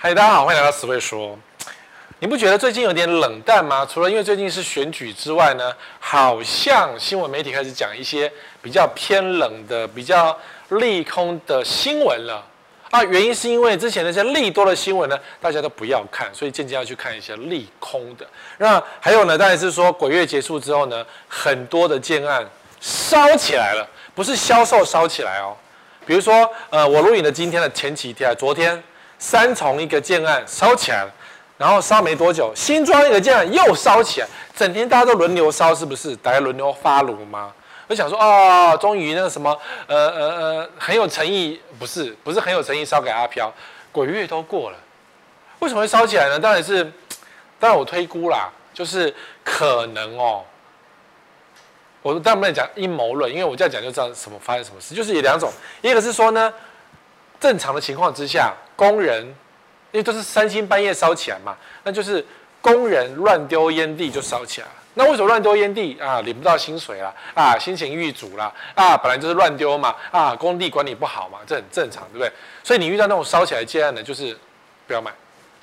嗨，大家好，欢迎来到词汇说。你不觉得最近有点冷淡吗？除了因为最近是选举之外呢，好像新闻媒体开始讲一些比较偏冷的、比较利空的新闻了啊。原因是因为之前那些利多的新闻呢，大家都不要看，所以渐渐要去看一些利空的。那还有呢，当然是说鬼月结束之后呢，很多的建案烧起来了，不是销售烧起来哦。比如说，呃，我录影的今天的前几天，昨天三重一个建案烧起来了。然后烧没多久，新庄一个建案又烧起来，整天大家都轮流烧，是不是？大家轮流发炉吗？我想说，哦，终于那个什么，呃呃呃，很有诚意，不是，不是很有诚意烧给阿飘，鬼月都过了，为什么会烧起来呢？当然是，当然我推估啦，就是可能哦，我当然不能讲阴谋论，因为我这样讲就知道什么发生什么事，就是有两种，一个是说呢，正常的情况之下，工人。因为都是三更半夜烧起来嘛，那就是工人乱丢烟蒂就烧起来了。那为什么乱丢烟蒂啊？领不到薪水啦，啊，心情郁卒啦，啊，本来就是乱丢嘛，啊，工地管理不好嘛，这很正常，对不对？所以你遇到那种烧起来的建案的，就是不要买，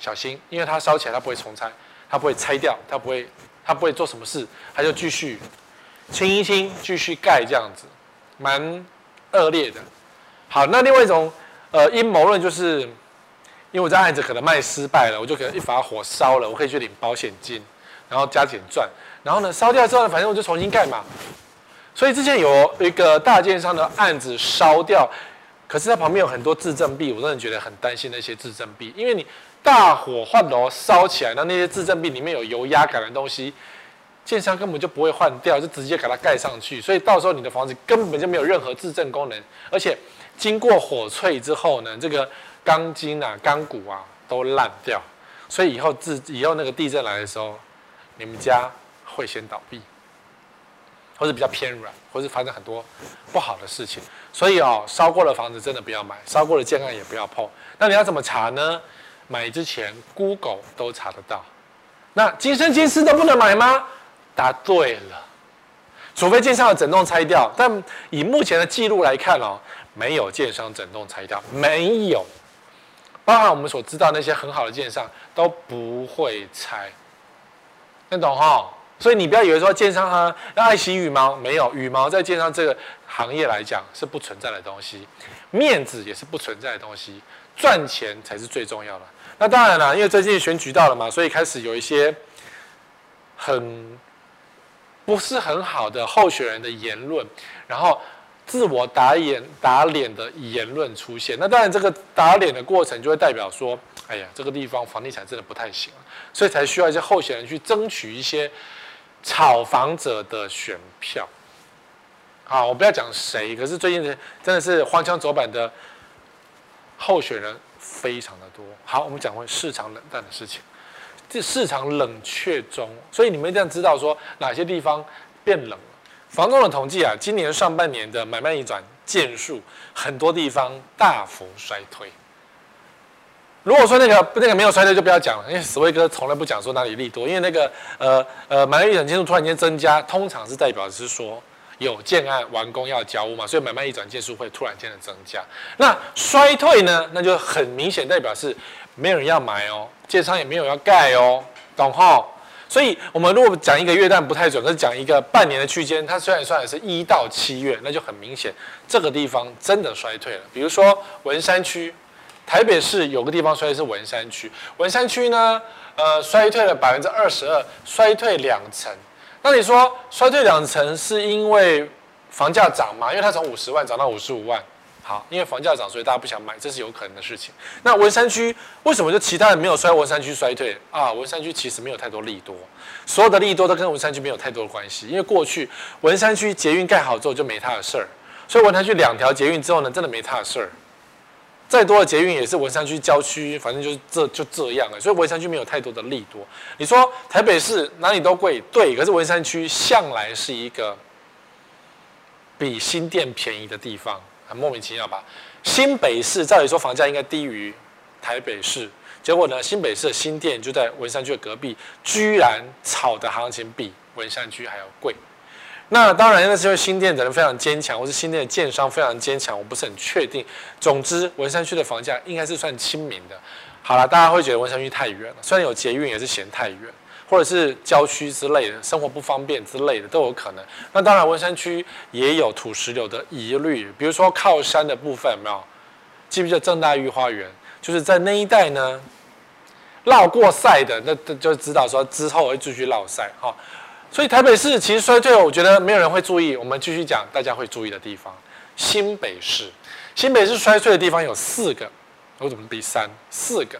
小心，因为它烧起来它不会重拆，它不会拆掉，它不会，它不会做什么事，它就继续清一清，继续盖这样子，蛮恶劣的。好，那另外一种呃阴谋论就是。因为我这案子可能卖失败了，我就可能一把火烧了，我可以去领保险金，然后加减赚，然后呢烧掉之后呢，反正我就重新盖嘛。所以之前有一个大建商的案子烧掉，可是它旁边有很多自证壁，我真的觉得很担心那些自证壁，因为你大火换楼烧起来，那那些自证壁里面有油压感的东西，建商根本就不会换掉，就直接给它盖上去，所以到时候你的房子根本就没有任何自证功能，而且经过火淬之后呢，这个。钢筋啊，钢骨啊都烂掉，所以以后自以后那个地震来的时候，你们家会先倒闭，或者比较偏软，或是发生很多不好的事情。所以哦，烧过的房子真的不要买，烧过的建案也不要碰。那你要怎么查呢？买之前 Google 都查得到。那今生今世都不能买吗？答对了，除非建商要整栋拆掉。但以目前的记录来看哦，没有建商整栋拆掉，没有。包含我们所知道那些很好的建商都不会拆，听懂哈？所以你不要以为说建商啊要爱惜羽毛，没有羽毛在建商这个行业来讲是不存在的东西，面子也是不存在的东西，赚钱才是最重要的。那当然了，因为最近选举到了嘛，所以开始有一些很不是很好的候选人的言论，然后。自我打脸打脸的言论出现，那当然这个打脸的过程就会代表说，哎呀，这个地方房地产真的不太行，所以才需要一些候选人去争取一些炒房者的选票。好，我不要讲谁，可是最近真的是荒腔走板的候选人非常的多。好，我们讲回市场冷淡的事情，这市场冷却中，所以你们一定要知道说哪些地方变冷。房仲的统计啊，今年上半年的买卖移转件数，很多地方大幅衰退。如果说那个那个没有衰退，就不要讲了，因为史威哥从来不讲说哪里利多，因为那个呃呃买卖移转件数突然间增加，通常是代表是说有建案完工要交屋嘛，所以买卖移转件数会突然间的增加。那衰退呢，那就很明显代表是没有人要买哦，建商也没有要盖哦，懂吼？所以，我们如果讲一个月，但不太准，可是讲一个半年的区间，它虽然算的是一到七月，那就很明显，这个地方真的衰退了。比如说文山区，台北市有个地方衰退是文山区，文山区呢，呃，衰退了百分之二十二，衰退两成。那你说衰退两成是因为房价涨吗？因为它从五十万涨到五十五万。好，因为房价涨，所以大家不想买，这是有可能的事情。那文山区为什么就其他人没有衰？文山区衰退啊？文山区其实没有太多利多，所有的利多都跟文山区没有太多的关系。因为过去文山区捷运盖好之后就没他的事儿，所以文山区两条捷运之后呢，真的没他的事儿。再多的捷运也是文山区郊区，反正就是这就这样了。所以文山区没有太多的利多。你说台北市哪里都贵，对，可是文山区向来是一个比新店便宜的地方。很莫名其妙吧？新北市照理说房价应该低于台北市，结果呢，新北市的新店就在文山区的隔壁，居然炒的行情比文山区还要贵。那当然那是因为新店的人非常坚强，或是新店的建商非常坚强，我不是很确定。总之，文山区的房价应该是算亲民的。好了，大家会觉得文山区太远了，虽然有捷运，也是嫌太远，或者是郊区之类的，生活不方便之类的都有可能。那当然，文山区也有土石流的疑虑，比如说靠山的部分，有没有？记不记得正大御花园？就是在那一带呢，绕过赛的，那就知道说之后会继续绕赛哈。所以台北市其实衰退，我觉得没有人会注意。我们继续讲大家会注意的地方。新北市，新北市衰退的地方有四个，我怎么第三？四个：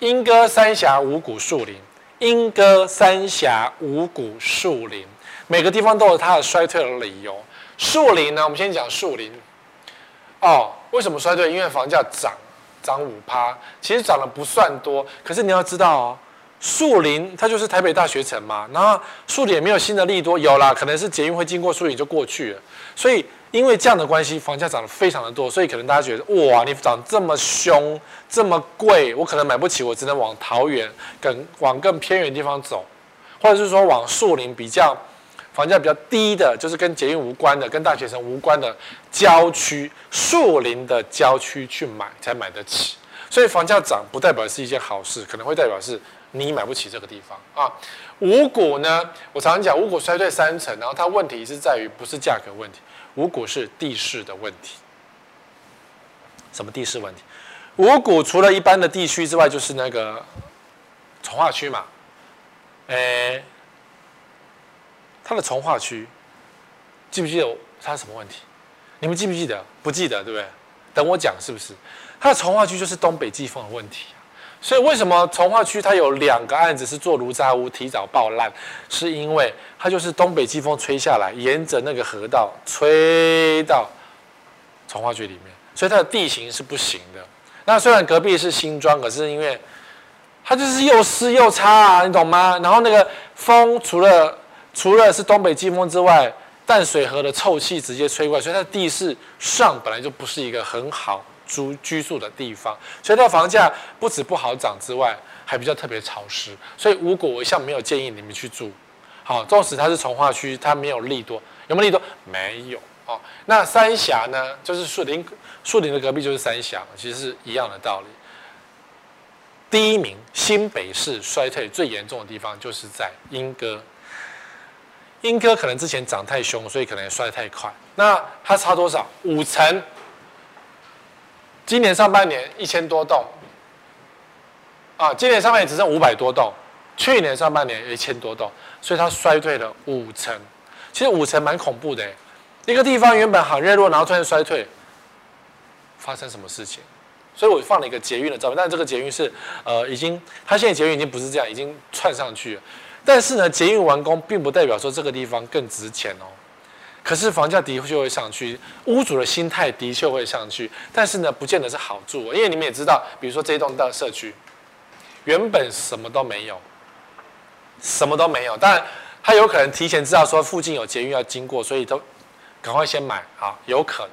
莺歌、三峡、五股、树林。莺歌、三峡、五股、树林，每个地方都有它的衰退的理由。树林呢，我们先讲树林。哦，为什么衰退？因为房价涨，涨五趴，其实涨得不算多。可是你要知道哦，树林它就是台北大学城嘛，然后树林也没有新的利多，有啦，可能是捷运会经过树林就过去了，所以。因为这样的关系，房价涨得非常的多，所以可能大家觉得哇，你涨这么凶，这么贵，我可能买不起，我只能往桃园更往更偏远的地方走，或者是说往树林比较房价比较低的，就是跟捷运无关的、跟大学城无关的郊区、树林的郊区去买才买得起。所以房价涨不代表是一件好事，可能会代表是你买不起这个地方啊。五股呢，我常常讲五股衰退三成，然后它问题是在于不是价格问题。五股是地势的问题，什么地势问题？五股除了一般的地区之外，就是那个从化区嘛。诶，它的从化区，记不记得它什么问题？你们记不记得？不记得，对不对？等我讲，是不是？它的从化区就是东北季风的问题。所以为什么从化区它有两个案子是做炉渣屋提早爆烂？是因为它就是东北季风吹下来，沿着那个河道吹到从化区里面，所以它的地形是不行的。那虽然隔壁是新庄，可是因为它就是又湿又差啊，你懂吗？然后那个风除了除了是东北季风之外，淡水河的臭气直接吹过来，所以它的地势上本来就不是一个很好。住居住的地方，所以它的房价不止不好涨之外，还比较特别潮湿。所以五股我一向没有建议你们去住。好，纵使它是重化区，它没有利多，有没有利多？没有。哦，那三峡呢？就是树林，树林的隔壁就是三峡，其实是一样的道理。第一名，新北市衰退最严重的地方就是在莺歌。莺歌可能之前涨太凶，所以可能也衰太快。那它差多少？五成。今年上半年一千多栋，啊，今年上半年只剩五百多栋，去年上半年有一千多栋，所以它衰退了五成。其实五成蛮恐怖的，一个地方原本很热络，然后突然衰退，发生什么事情？所以我放了一个捷运的照片，但这个捷运是呃已经，它现在捷运已经不是这样，已经窜上去了。但是呢，捷运完工并不代表说这个地方更值钱哦。可是房价的确会上去，屋主的心态的确会上去，但是呢，不见得是好住，因为你们也知道，比如说这一栋的社区，原本什么都没有，什么都没有，但他有可能提前知道说附近有捷运要经过，所以都赶快先买，好，有可能。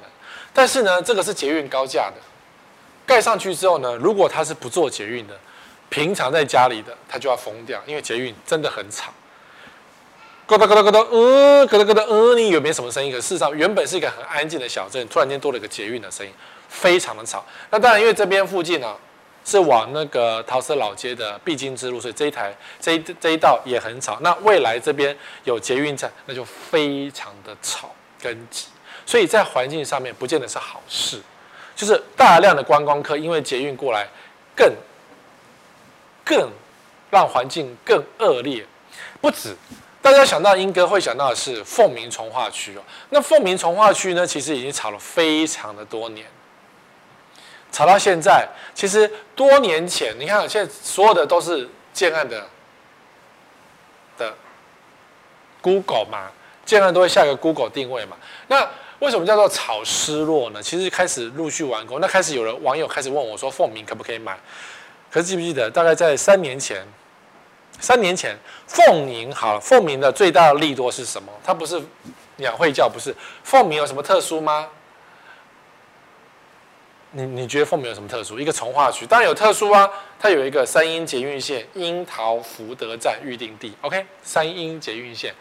但是呢，这个是捷运高架的，盖上去之后呢，如果他是不坐捷运的，平常在家里的，他就要疯掉，因为捷运真的很吵。咯噔咯噔咯噔，嗯，咯噔咯噔，嗯，你有没有什么声音？可事实上，原本是一个很安静的小镇，突然间多了一个捷运的声音，非常的吵。那当然，因为这边附近呢、啊、是往那个桃色老街的必经之路，所以这一台这一这一道也很吵。那未来这边有捷运站，那就非常的吵跟挤，所以在环境上面不见得是好事。就是大量的观光客因为捷运过来更，更让环境更恶劣，不止。大家想到莺歌，会想到的是凤鸣从化区哦。那凤鸣从化区呢，其实已经吵了非常的多年，炒到现在。其实多年前，你看现在所有的都是建案的的 Google 嘛，建案都会下个 Google 定位嘛。那为什么叫做炒失落呢？其实开始陆续完工，那开始有人网友开始问我说，凤鸣可不可以买？可是记不记得，大概在三年前。三年前，凤鸣好，凤鸣的最大的利多是什么？它不是鸟会叫，不是凤鸣有什么特殊吗？你你觉得凤鸣有什么特殊？一个从化区当然有特殊啊，它有一个三鹰捷运线樱桃福德站预定地，OK，三鹰捷运线。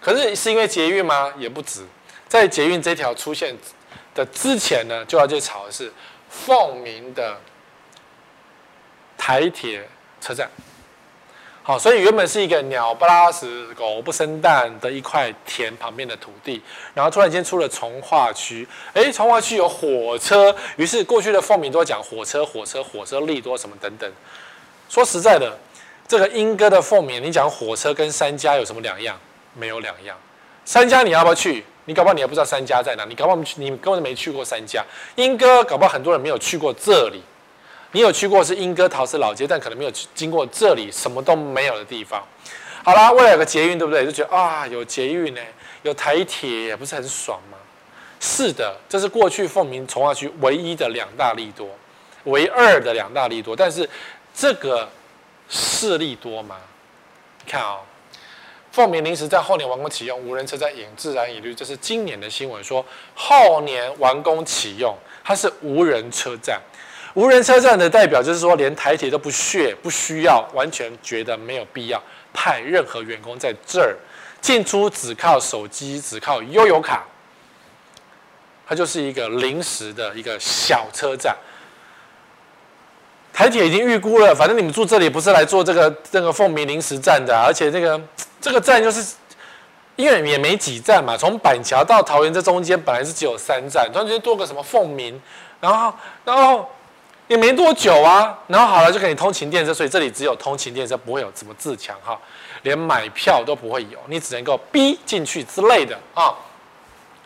可是是因为捷运吗？也不止，在捷运这条出现的之前呢，就要去炒的是凤鸣的。台铁车站。好，所以原本是一个鸟不拉屎、狗不生蛋的一块田旁边的土地，然后突然间出了从化区，诶，从化区有火车，于是过去的凤鸣都讲火车、火车、火车利多什么等等。说实在的，这个莺歌的凤鸣，你讲火车跟三家有什么两样？没有两样。三家你要不要去？你搞不好你还不知道三家在哪，你搞不好你根本没去过三家。莺歌搞不好很多人没有去过这里。你有去过是莺歌陶瓷老街，但可能没有去经过这里什么都没有的地方。好啦，未来有个捷运，对不对？就觉得啊，有捷运呢，有台铁，不是很爽吗？是的，这是过去凤鸣从化区唯一的两大利多，唯二的两大利多。但是这个势利多吗？你看啊、哦，凤鸣临时在后年完工启用，无人车站引自然疑虑，这是今年的新闻，说后年完工启用，它是无人车站。无人车站的代表就是说，连台铁都不屑、不需要，完全觉得没有必要派任何员工在这儿进出，只靠手机，只靠悠游卡。它就是一个临时的一个小车站。台铁已经预估了，反正你们住这里不是来做这个这个凤鸣临时站的，而且这个这个站就是因为也没几站嘛，从板桥到桃园这中间本来是只有三站，中间多个什么凤鸣，然后然后。也没多久啊，然后好了就给你通勤电车，所以这里只有通勤电车，不会有什么自强哈，连买票都不会有，你只能够逼进去之类的啊。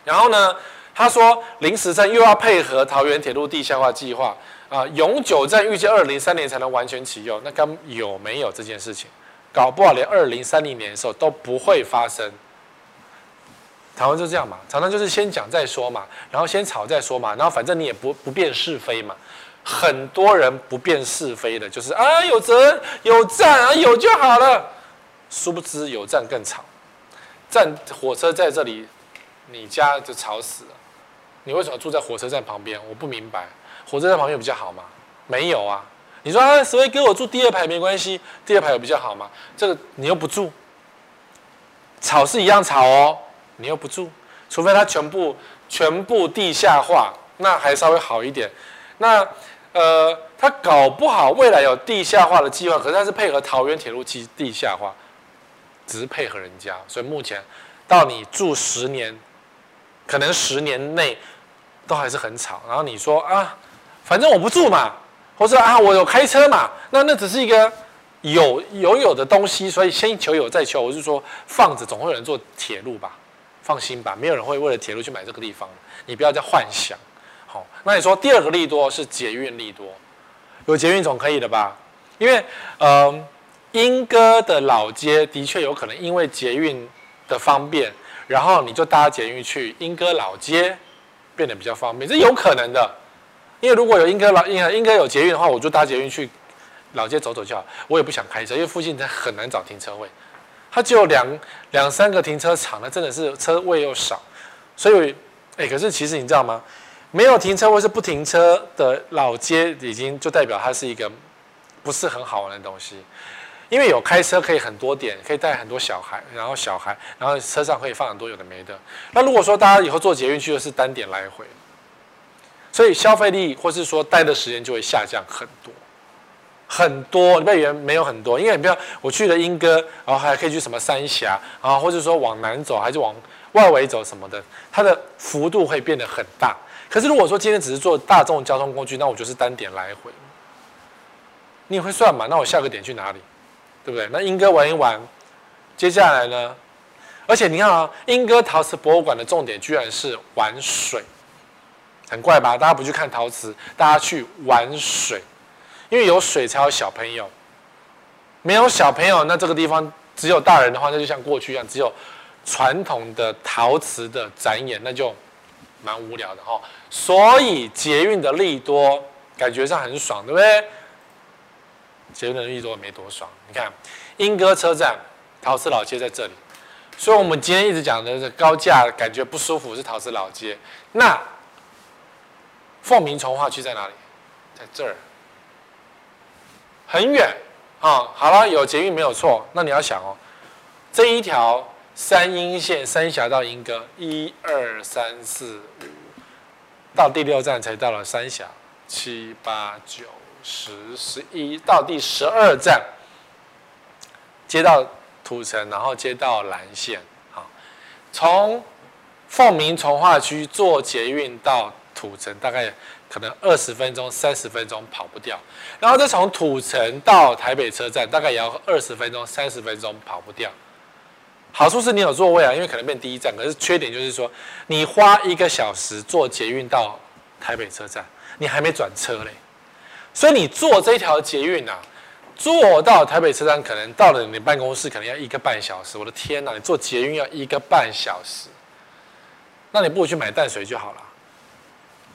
然后呢，他说临时站又要配合桃园铁路地下化计划啊，永久站预计二零三年才能完全启用，那刚有没有这件事情？搞不好连二零三零年的时候都不会发生。台湾就这样嘛，常常就是先讲再说嘛，然后先吵再说嘛，然后反正你也不不辨是非嘛。很多人不辨是非的，就是啊，有责有站啊，有就好了。殊不知有站更吵，站火车在这里，你家就吵死了。你为什么住在火车站旁边？我不明白。火车站旁边比较好吗？没有啊。你说啊，所以给我住第二排没关系，第二排有比较好吗？这个你又不住，吵是一样吵哦，你又不住，除非它全部全部地下化，那还稍微好一点。那。呃，他搞不好未来有地下化的计划，可是他是配合桃园铁路地地下化，只是配合人家，所以目前到你住十年，可能十年内都还是很吵。然后你说啊，反正我不住嘛，或者啊我有开车嘛，那那只是一个有有有的东西，所以先求有再求。我是说放着总会有人坐铁路吧，放心吧，没有人会为了铁路去买这个地方，你不要再幻想。好，那你说第二个利多是捷运利多，有捷运总可以的吧？因为，呃，莺歌的老街的确有可能因为捷运的方便，然后你就搭捷运去莺歌老街，变得比较方便，这有可能的。因为如果有莺歌老莺莺歌有捷运的话，我就搭捷运去老街走走就好。我也不想开车，因为附近它很难找停车位，它只有两两三个停车场，那真的是车位又少，所以，哎，可是其实你知道吗？没有停车或是不停车的老街，已经就代表它是一个不是很好玩的东西。因为有开车可以很多点，可以带很多小孩，然后小孩，然后车上可以放很多有的没的。那如果说大家以后坐捷运去的是单点来回，所以消费力或是说待的时间就会下降很多很多。你不要以为没有很多，因为你不要我去了莺歌，然后还可以去什么三峡啊，或者说往南走还是往外围走什么的，它的幅度会变得很大。可是如果说今天只是坐大众交通工具，那我就是单点来回。你也会算嘛？那我下个点去哪里？对不对？那莺歌玩一玩，接下来呢？而且你看啊，莺歌陶瓷博物馆的重点居然是玩水，很怪吧？大家不去看陶瓷，大家去玩水，因为有水才有小朋友。没有小朋友，那这个地方只有大人的话，那就像过去一样，只有传统的陶瓷的展演，那就。蛮无聊的哈，所以捷运的利多感觉上很爽，对不对？捷运的利多没多爽，你看莺歌车站、陶瓷老街在这里，所以我们今天一直讲的是高架感觉不舒服是陶瓷老街。那凤鸣从化区在哪里？在这儿，很远啊。好了，有捷运没有错，那你要想哦，这一条。三莺线三峡到莺歌，一二三四五，到第六站才到了三峡，七八九十、十一到第十二站，接到土城，然后接到蓝线，好，从凤鸣从化区坐捷运到土城，大概可能二十分钟、三十分钟跑不掉，然后再从土城到台北车站，大概也要二十分钟、三十分钟跑不掉。好处是你有座位啊，因为可能变第一站。可是缺点就是说，你花一个小时坐捷运到台北车站，你还没转车嘞。所以你坐这条捷运啊，坐到台北车站，可能到了你办公室，可能要一个半小时。我的天哪，你坐捷运要一个半小时，那你不如去买淡水就好了，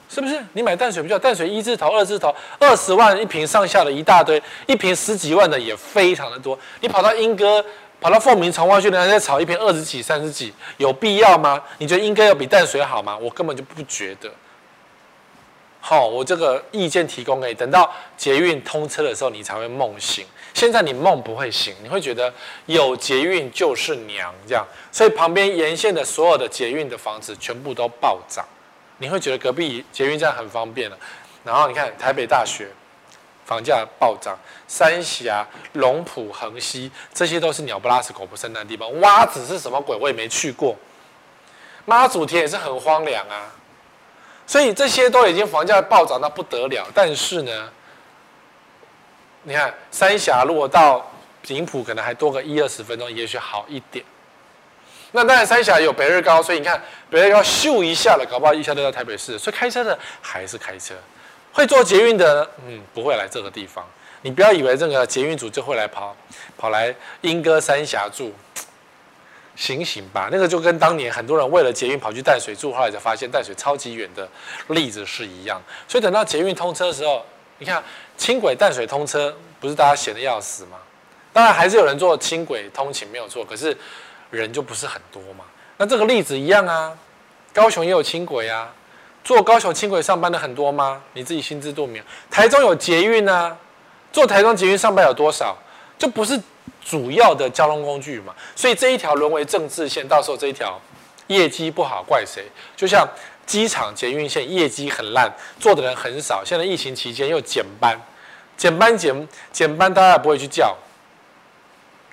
是不是？你买淡水不就淡水一字头、二字头，二十万一瓶上下的一大堆，一瓶十几万的也非常的多。你跑到莺歌。跑到凤鸣重划区，人家在炒一瓶二十几、三十几，有必要吗？你觉得应该要比淡水好吗？我根本就不觉得。好，我这个意见提供给你，等到捷运通车的时候，你才会梦醒。现在你梦不会醒，你会觉得有捷运就是娘这样，所以旁边沿线的所有的捷运的房子全部都暴涨，你会觉得隔壁捷运站很方便了。然后你看台北大学。房价暴涨，三峡、龙浦、横溪，这些都是鸟不拉屎、狗不生蛋的地方。蛙子是什么鬼？我也没去过。妈祖田也是很荒凉啊，所以这些都已经房价暴涨到不得了。但是呢，你看三峡如果到景埔，可能还多个一二十分钟，也许好一点。那当然，三峡有北日高，所以你看北日高咻一下了，搞不好一下就到台北市。所以开车的还是开车。会坐捷运的，嗯，不会来这个地方。你不要以为这个捷运组就会来跑，跑来莺歌三峡住，醒醒吧！那个就跟当年很多人为了捷运跑去淡水住，后来才发现淡水超级远的例子是一样。所以等到捷运通车的时候，你看轻轨淡水通车，不是大家闲得要死吗？当然还是有人坐轻轨通勤没有错，可是人就不是很多嘛。那这个例子一样啊，高雄也有轻轨啊。坐高雄轻轨上班的很多吗？你自己心知肚明。台中有捷运啊，坐台中捷运上班有多少？就不是主要的交通工具嘛。所以这一条沦为政治线，到时候这一条业绩不好怪谁？就像机场捷运线业绩很烂，坐的人很少。现在疫情期间又减班，减班减减班，大家也不会去叫，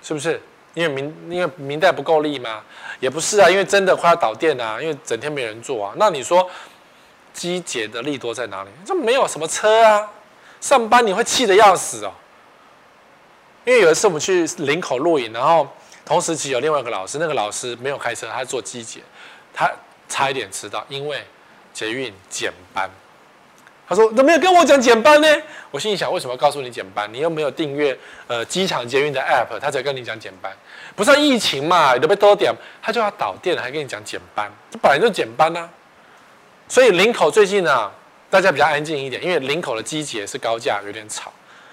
是不是？因为明因为明代不够力吗？也不是啊，因为真的快要倒店啊，因为整天没人坐啊。那你说？机捷的利多在哪里？这没有什么车啊，上班你会气得要死哦。因为有一次我们去林口录影，然后同时期有另外一个老师，那个老师没有开车，他坐机捷，他差一点迟到，因为捷运减班。他说：“怎么没有跟我讲减班呢？”我心里想：为什么告诉你减班？你又没有订阅呃机场捷运的 app，他才跟你讲减班。不是疫情嘛，你都被多点，他就要倒店了，还跟你讲减班，这本来就减班啊。所以林口最近呢、啊，大家比较安静一点，因为林口的机捷是高架，有点吵。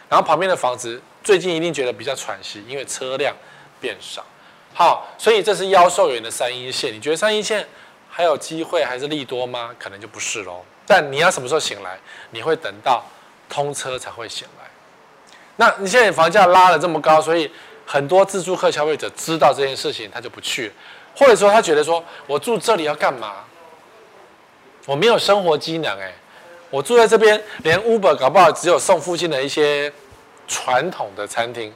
然后旁边的房子最近一定觉得比较喘息，因为车辆变少。好，所以这是妖兽园的三一线。你觉得三一线还有机会还是利多吗？可能就不是喽。但你要什么时候醒来？你会等到通车才会醒来。那你现在房价拉了这么高，所以很多自住客消费者知道这件事情，他就不去了，或者说他觉得说我住这里要干嘛？我没有生活机能哎，我住在这边，连 Uber 搞不好只有送附近的一些传统的餐厅，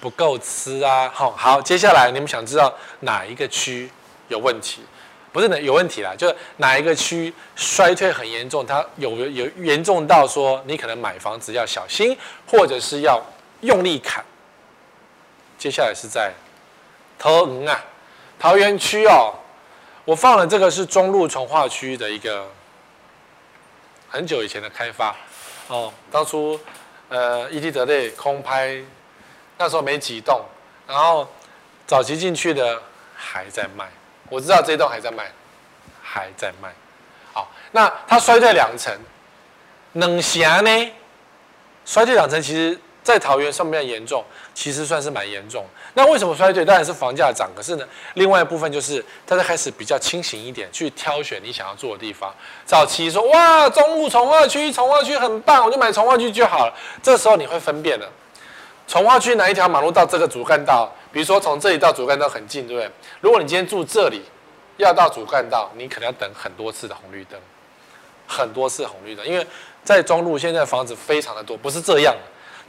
不够吃啊。好，好，接下来你们想知道哪一个区有问题？不是的有问题啦，就是哪一个区衰退很严重，它有有严重到说你可能买房子要小心，或者是要用力砍。接下来是在桃园啊，桃园区哦。我放了这个是中路从化区的一个很久以前的开发哦，当初呃伊地德类空拍那时候没几栋，然后早期进去的还在卖，我知道这一栋还在卖，还在卖。好，那它衰退两成，冷霞呢？衰退两成其实。在桃园上面严重，其实算是蛮严重。那为什么衰退？当然是房价涨。可是呢，另外一部分就是大家开始比较清醒一点，去挑选你想要住的地方。早期说哇，中路重划区，重划区很棒，我就买重划区就好了。这时候你会分辨了，重划区哪一条马路到这个主干道？比如说从这里到主干道很近，对不对？如果你今天住这里，要到主干道，你可能要等很多次的红绿灯。很多次红绿灯，因为在中路现在房子非常的多，不是这样，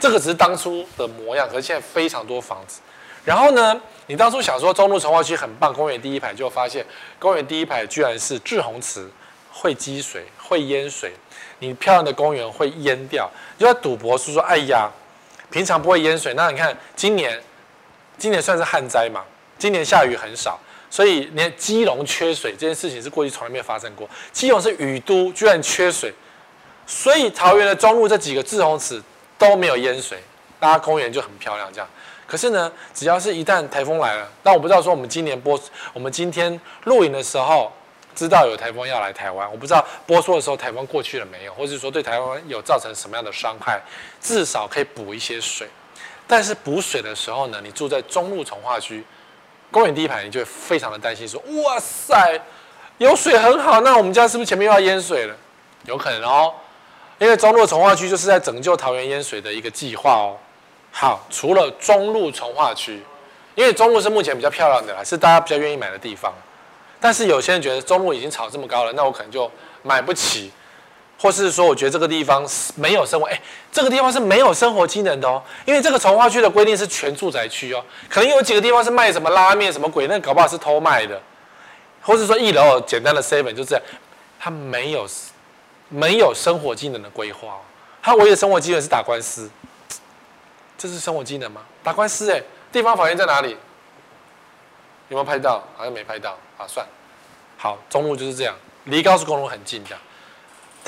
这个只是当初的模样，可是现在非常多房子。然后呢，你当初想说中路重划区很棒，公园第一排，就发现公园第一排居然是滞洪池，会积水，会淹水，你漂亮的公园会淹掉，就在赌博是说，哎呀，平常不会淹水，那你看今年，今年算是旱灾嘛，今年下雨很少。所以，连基隆缺水这件事情是过去从来没有发生过。基隆是雨都，居然缺水，所以桃园的中路这几个滞洪池都没有淹水，大家公园就很漂亮。这样，可是呢，只要是一旦台风来了，那我不知道说我们今年播，我们今天录影的时候知道有台风要来台湾，我不知道播出的时候台风过去了没有，或者说对台湾有造成什么样的伤害，至少可以补一些水。但是补水的时候呢，你住在中路从化区。公园第一排，你就会非常的担心，说：“哇塞，有水很好，那我们家是不是前面又要淹水了？有可能哦，因为中路从化区就是在拯救桃园淹水的一个计划哦。好，除了中路从化区，因为中路是目前比较漂亮的啦，是大家比较愿意买的地方。但是有些人觉得中路已经炒这么高了，那我可能就买不起。”或是说，我觉得这个地方没有生活，哎，这个地方是没有生活机能的哦，因为这个重划区的规定是全住宅区哦，可能有几个地方是卖什么拉面什么鬼，那搞不好是偷卖的，或是说一楼简单的 seven 就这样，它没有没有生活机能的规划，它唯一的生活机能是打官司，这是生活机能吗？打官司哎，地方法院在哪里？有没有拍到？好像没拍到啊，算，好，中路就是这样，离高速公路很近的。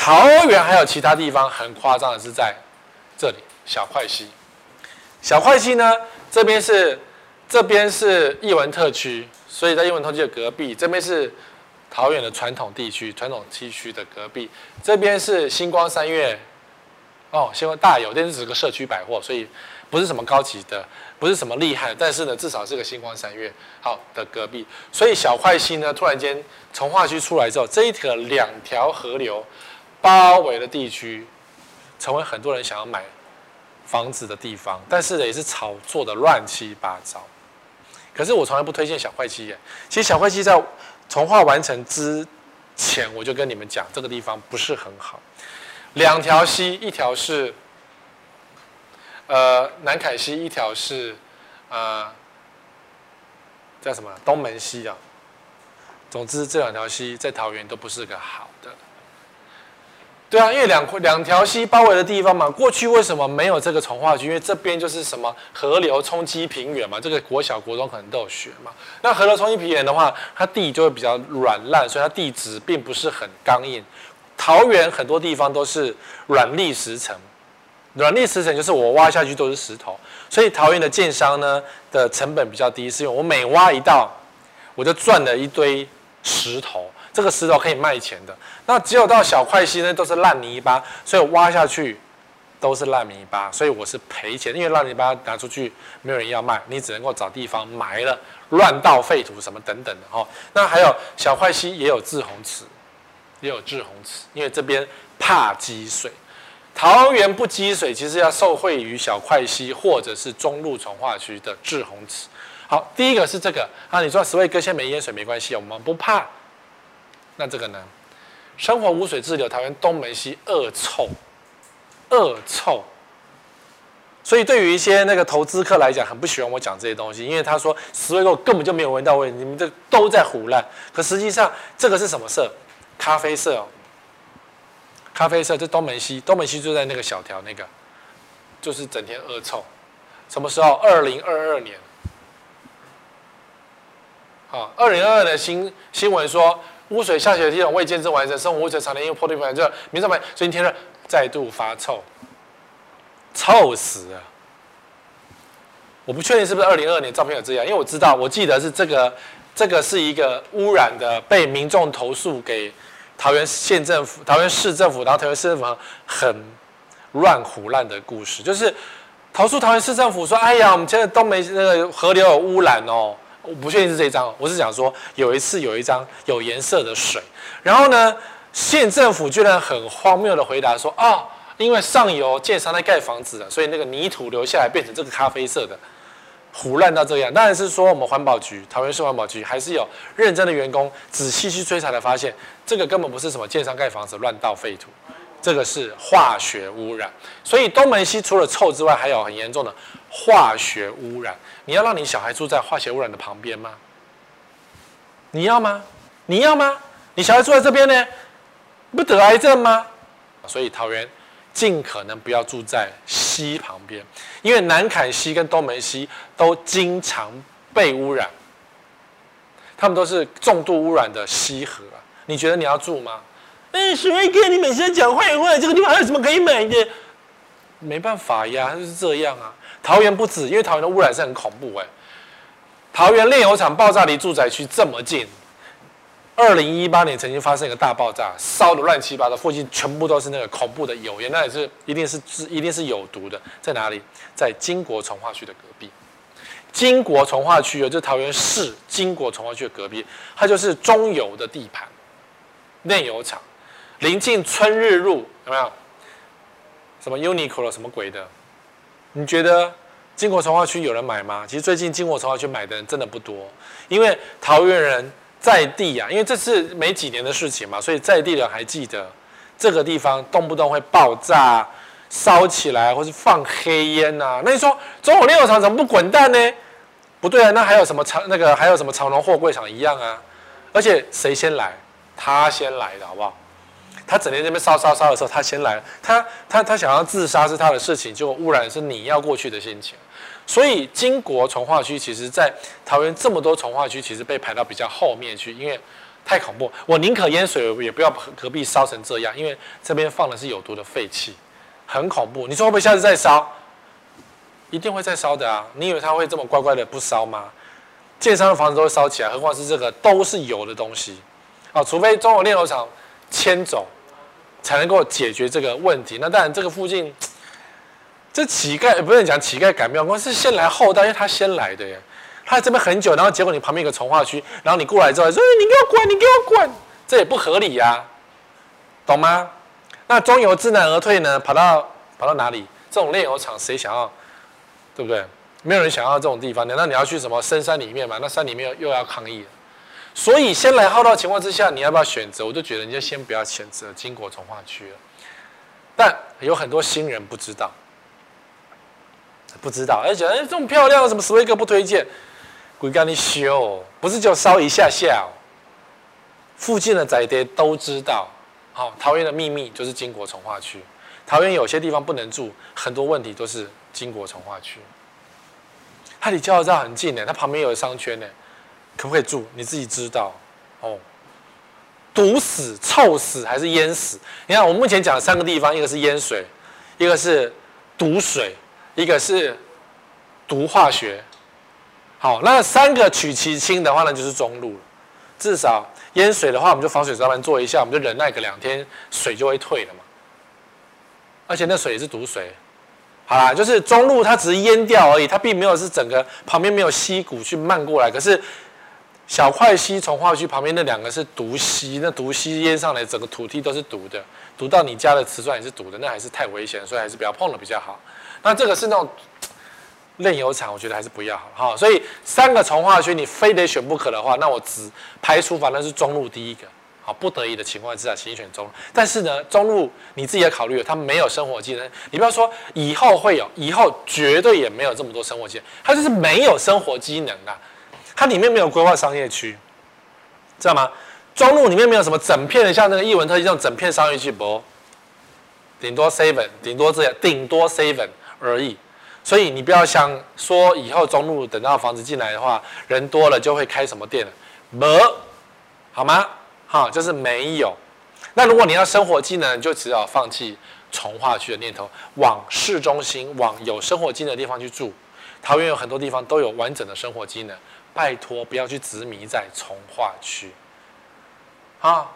桃园还有其他地方很夸张的是在这里小块溪，小块溪呢，这边是这边是艺文特区，所以在艺文特区的隔壁，这边是桃园的传统地区传统地区的隔壁，这边是星光三月，哦，星光大有，这是只个社区百货，所以不是什么高级的，不是什么厉害，但是呢，至少是个星光三月好的隔壁，所以小块溪呢，突然间从化区出来之后，这一条两条河流。包围的地区，成为很多人想要买房子的地方，但是也是炒作的乱七八糟。可是我从来不推荐小桧溪耶。其实小桧溪在重划完成之前，我就跟你们讲，这个地方不是很好。两条溪，一条是呃南凯溪，一条是呃叫什么东门溪啊。总之，这两条溪在桃园都不是个好。对啊，因为两两条溪包围的地方嘛，过去为什么没有这个从化区？因为这边就是什么河流冲积平原嘛，这个国小国中可能都有学嘛。那河流冲积平原的话，它地就会比较软烂，所以它地质并不是很刚硬。桃园很多地方都是软砾石层，软砾石层就是我挖下去都是石头，所以桃园的建商呢的成本比较低，是因为我每挖一道，我就赚了一堆石头。这个石头可以卖钱的，那只有到小块溪呢，都是烂泥巴，所以挖下去都是烂泥巴，所以我是赔钱，因为烂泥巴拿出去没有人要卖，你只能够找地方埋了，乱倒废土什么等等的哈。那还有小块溪也有滞洪池，也有滞洪池，因为这边怕积水，桃园不积水，其实要受惠于小块溪或者是中路重划区的滞洪池。好，第一个是这个啊，你说十位哥现在没淹水没关系，我们不怕。那这个呢？生活污水滞留，桃园东门西恶臭，恶臭。所以对于一些那个投资客来讲，很不喜欢我讲这些东西，因为他说十位哥根本就没有闻到味，你们这都在胡烂。可实际上，这个是什么色？咖啡色哦，咖啡色。这东门西，东门西就在那个小条那个，就是整天恶臭。什么时候？二零二二年。好，二零二二的新新闻说。污水下水系统未建设完成，生活污水常年因破地盘热，民众们最近天热再度发臭，臭死了！我不确定是不是二零二二年照片有这样，因为我知道，我记得是这个，这个是一个污染的，被民众投诉给桃园县政府、桃园市政府，然后桃园市政府很乱胡乱的故事，就是投诉桃园市政府说：“哎呀，我们现在都没那个河流有污染哦。”我不确定是这张，我是想说，有一次有一张有颜色的水，然后呢，县政府居然很荒谬的回答说，啊、哦，因为上游建商在盖房子了，所以那个泥土流下来变成这个咖啡色的，唬烂到这样，当然是说我们环保局，桃园市环保局还是有认真的员工，仔细去追查才发现，这个根本不是什么建商盖房子乱倒废土，这个是化学污染。所以东门溪除了臭之外，还有很严重的化学污染。你要让你小孩住在化学污染的旁边吗？你要吗？你要吗？你小孩住在这边呢，不得癌症吗？所以桃园。尽可能不要住在溪旁边，因为南坎溪跟东门溪都经常被污染，他们都是重度污染的溪河。你觉得你要住吗？哎，水威哥，你每次在讲坏话，这个地方还有什么可以买的？没办法呀，就是这样啊。桃园不止，因为桃园的污染是很恐怖哎。桃园炼油厂爆炸离住宅区这么近。二零一八年曾经发生一个大爆炸，烧的乱七八糟，附近全部都是那个恐怖的油烟，那也是一定是一定是有毒的。在哪里？在金国从化区的隔壁。金国从化区就是桃园市金国从化区的隔壁，它就是中油的地盘，炼油厂，临近春日路，有没有？什么 Uniqlo 什么鬼的？你觉得经国重化区有人买吗？其实最近经国重化区买的人真的不多，因为桃园人。在地、啊，因为这是没几年的事情嘛，所以在地人还记得这个地方动不动会爆炸、烧起来，或是放黑烟呐、那你说中火炼油厂怎么不滚蛋呢？不对啊，那还有什么长那个还有什么长荣货柜厂一样啊？而且谁先来？他先来的好不好？他整天那边烧烧烧的时候，他先来，他他他想要自杀是他的事情，结果污染是你要过去的心情。所以金国从化区，其实在桃园这么多从化区，其实被排到比较后面去，因为太恐怖。我宁可淹水，也不要隔壁烧成这样，因为这边放的是有毒的废气，很恐怖。你说会不会下次再烧？一定会再烧的啊！你以为他会这么乖乖的不烧吗？建商的房子都会烧起来，何况是这个都是油的东西啊！除非中国炼油厂迁走，才能够解决这个问题。那当然，这个附近。这乞丐不是讲乞丐赶庙公，是先来后到，因为他先来的耶。他这边很久，然后结果你旁边有个从化区，然后你过来之后说：“你给我滚，你给我滚！”这也不合理呀、懂吗？那中油知难而退呢？跑到跑到哪里？这种炼油厂谁想要？对不对？没有人想要这种地方。难道你要去什么深山里面吗？那山里面又要抗议。所以先来后到情况之下，你要不要选择？我就觉得你就先不要选择金国重划区了。但有很多新人不知道。不知道，而且哎，这么漂亮，什么史威格不推荐？鬼干你修，不是就烧一下下。附近的宅爹都知道。好，桃园的秘密就是金国重划区。桃园有些地方不能住，很多问题都是金国重划区。它离交流道很近呢，它旁边有商圈呢，可不可以住？你自己知道哦。毒死、臭死还是淹死？你看，我目前讲的三个地方，一个是淹水，一个是毒水。一个是毒化学，好，那三个取其轻的话呢，就是中路了。至少淹水的话，我们就防水罩门做一下，我们就忍耐个两天，水就会退了嘛。而且那水也是毒水，好啦，就是中路它只是淹掉而已，它并没有是整个旁边没有溪谷去漫过来。可是小块溪从化区旁边那两个是毒溪，那毒溪淹上来，整个土地都是毒的，毒到你家的瓷砖也是毒的，那还是太危险，所以还是不要碰了比较好。那这个是那种炼油厂，我觉得还是不要好哈。所以三个从化区，你非得选不可的话，那我只排除反正是中路第一个，好，不得已的情况之下，请选中。但是呢，中路你自己要考虑，它没有生活技能。你不要说以后会有，以后绝对也没有这么多生活技能，它就是没有生活机能啊。它里面没有规划商业区，知道吗？中路里面没有什么整片的，像那个艺文特区这种整片商业区不？顶多 seven，顶多这样，顶多 seven。而已，所以你不要想说以后中路等到房子进来的话，人多了就会开什么店了，没，好吗？好，就是没有。那如果你要生活机能，就只好放弃重划区的念头，往市中心、往有生活机能的地方去住。桃园有很多地方都有完整的生活机能，拜托不要去执迷在重划区，啊，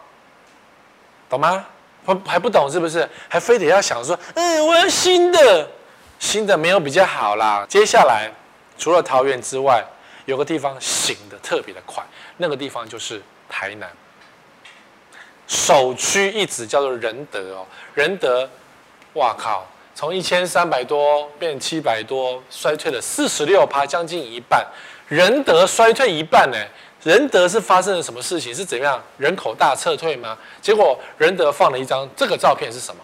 懂吗？还还不懂是不是？还非得要想说，嗯，我要新的。新的没有比较好啦。接下来，除了桃园之外，有个地方醒得特别的快，那个地方就是台南。首屈一指叫做仁德哦，仁德，哇靠，从一千三百多变七百多，衰退了四十六趴，将近一半。仁德衰退一半呢？仁德是发生了什么事情？是怎样？人口大撤退吗？结果仁德放了一张这个照片是什么？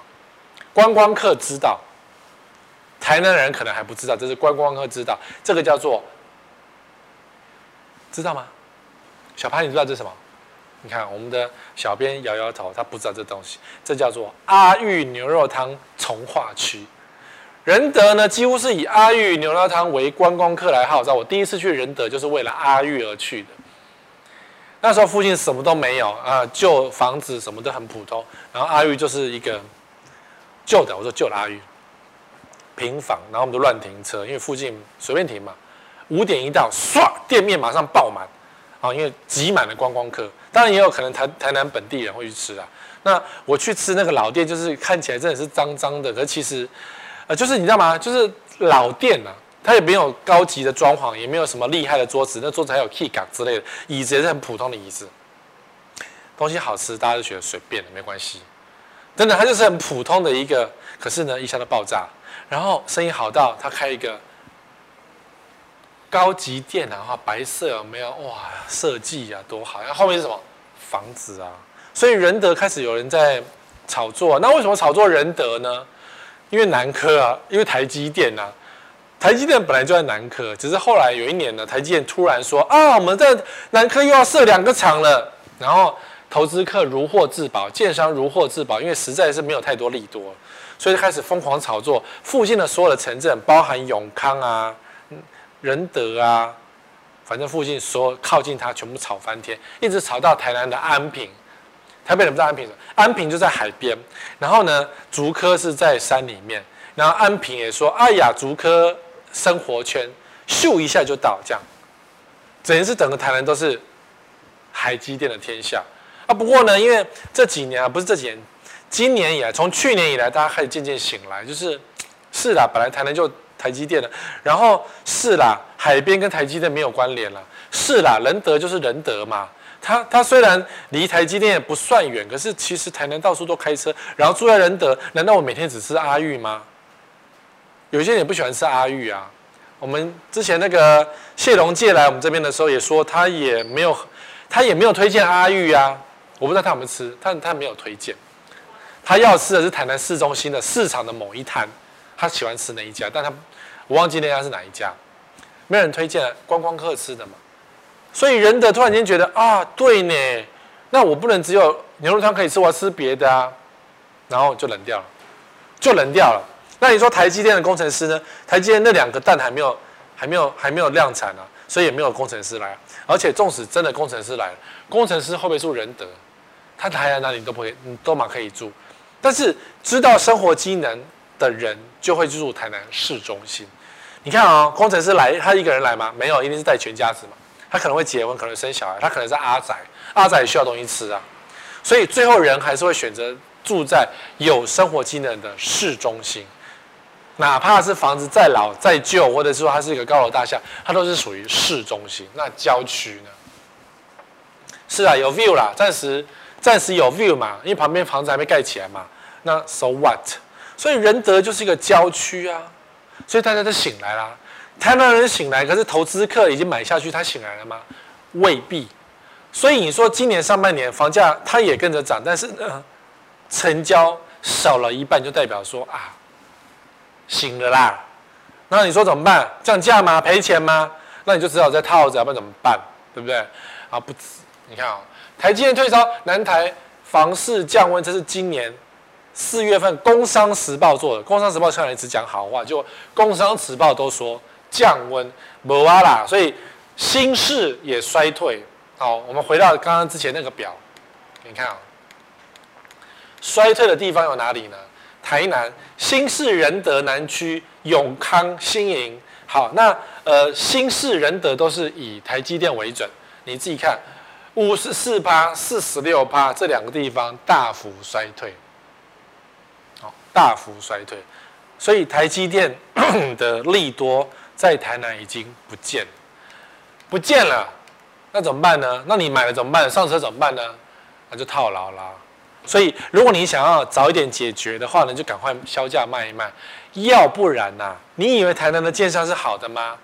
观光客知道，台南人可能还不知道，这是观光客知道。这个叫做知道吗？小潘，你知道这是什么？你看我们的小编摇摇头，他不知道这东西。这叫做阿玉牛肉汤从化区。仁德呢，几乎是以阿玉牛肉汤为观光客来号召。我第一次去仁德，就是为了阿玉而去的。那时候附近什么都没有啊，旧房子什么都很普通。然后阿玉就是一个旧的，我说旧的阿玉平房，然后我们就乱停车，因为附近随便停嘛。五点一到，唰，店面马上爆满。啊，因为挤满了观光客，当然也有可能台台南本地人会去吃啊。那我去吃那个老店，就是看起来真的是脏脏的，可是其实，呃，就是你知道吗？就是老店、啊，它也没有高级的装潢，也没有什么厉害的桌子，那桌子还有 key 卡之类的，椅子也是很普通的椅子。东西好吃，大家都觉得随便，没关系。真的，它就是很普通的一个，可是呢，一下都爆炸。然后生意好到他开一个。高级店的话，白色没有哇？设计啊，多好！然后后面是什么房子啊？所以仁德开始有人在炒作。那为什么炒作仁德呢？因为南科啊，因为台积电啊。台积电本来就在南科，只是后来有一年呢，台积电突然说啊，我们在南科又要设两个厂了。然后投资客如获至宝，建商如获至宝，因为实在是没有太多利多，所以就开始疯狂炒作附近的所有的城镇，包含永康啊。仁德啊，反正附近所有靠近它全部炒翻天，一直炒到台南的安平。台北人不知道安平，安平就在海边。然后呢，竹科是在山里面。然后安平也说：“哎呀，竹科生活圈，咻一下就到这样。”整是整个台南都是海基电的天下啊。不过呢，因为这几年啊，不是这几年，今年以来，从去年以来，大家开始渐渐醒来，就是是啦，本来台南就。台积电的，然后是啦，海边跟台积电没有关联了。是啦，仁德就是仁德嘛。他他虽然离台积电也不算远，可是其实台南到处都开车，然后住在仁德，难道我每天只吃阿玉吗？有些人也不喜欢吃阿玉啊。我们之前那个谢龙介来我们这边的时候也说，他也没有他也没有推荐阿玉啊。我不知道他有没有吃，他他没有推荐。他要吃的是台南市中心的市场的某一摊。他喜欢吃哪一家？但他我忘记那家是哪一家，没有人推荐观光客吃的嘛。所以仁德突然间觉得啊，对呢，那我不能只有牛肉汤可以吃，我要吃别的啊，然后就冷掉了，就冷掉了。那你说台积电的工程师呢？台积电那两个蛋还没有还没有还没有量产啊，所以也没有工程师来。而且纵使真的工程师来了，工程师会不会住仁德？他台南哪里都不会，都嘛可以住。但是知道生活机能的人就会住台南市中心。你看啊、工程师来，他一个人来吗？没有，一定是带全家子嘛。他可能会结婚，可能生小孩，他可能是阿宅，阿宅也需要东西吃啊。所以最后人还是会选择住在有生活机能的市中心，哪怕是房子再老再旧，或者是说它是一个高楼大厦，它都是属于市中心。那郊区呢？是啊，有 view 啦，暂时暂时有 view 嘛，因为旁边房子还没盖起来嘛。那 so what？所以仁德就是一个郊区啊，所以大家都醒来啦。台南人醒来，可是投资客已经买下去，他醒来了吗？未必。所以你说今年上半年房价它也跟着涨，但是呢，成交少了一半，就代表说啊，醒了啦。那你说怎么办？降价吗？赔钱吗？那你就只好再套着，要不然怎么办？对不对？啊，不止。你看啊、哦，台积电退烧，南台房市降温，这是今年。四月份《工商时报》做的，《工商时报》向来只讲好话，就《工商时报》都说降温，没啊啦，所以新市也衰退。好，我们回到刚刚之前那个表，你看啊，衰退的地方有哪里呢？台南、新市、仁德、南区、永康、新营。好，那呃，新市、仁德都是以台积电为准，你自己看，五十四趴、四十六趴这两个地方大幅衰退。好大幅衰退，所以台积电 的利多在台南已经不见，不见了，那怎么办呢？那你买了怎么办？上车怎么办呢？那就套牢啦。所以如果你想要早一点解决的话呢，就赶快销价卖一卖。要不然呐、啊，你以为台南的建商是好的吗？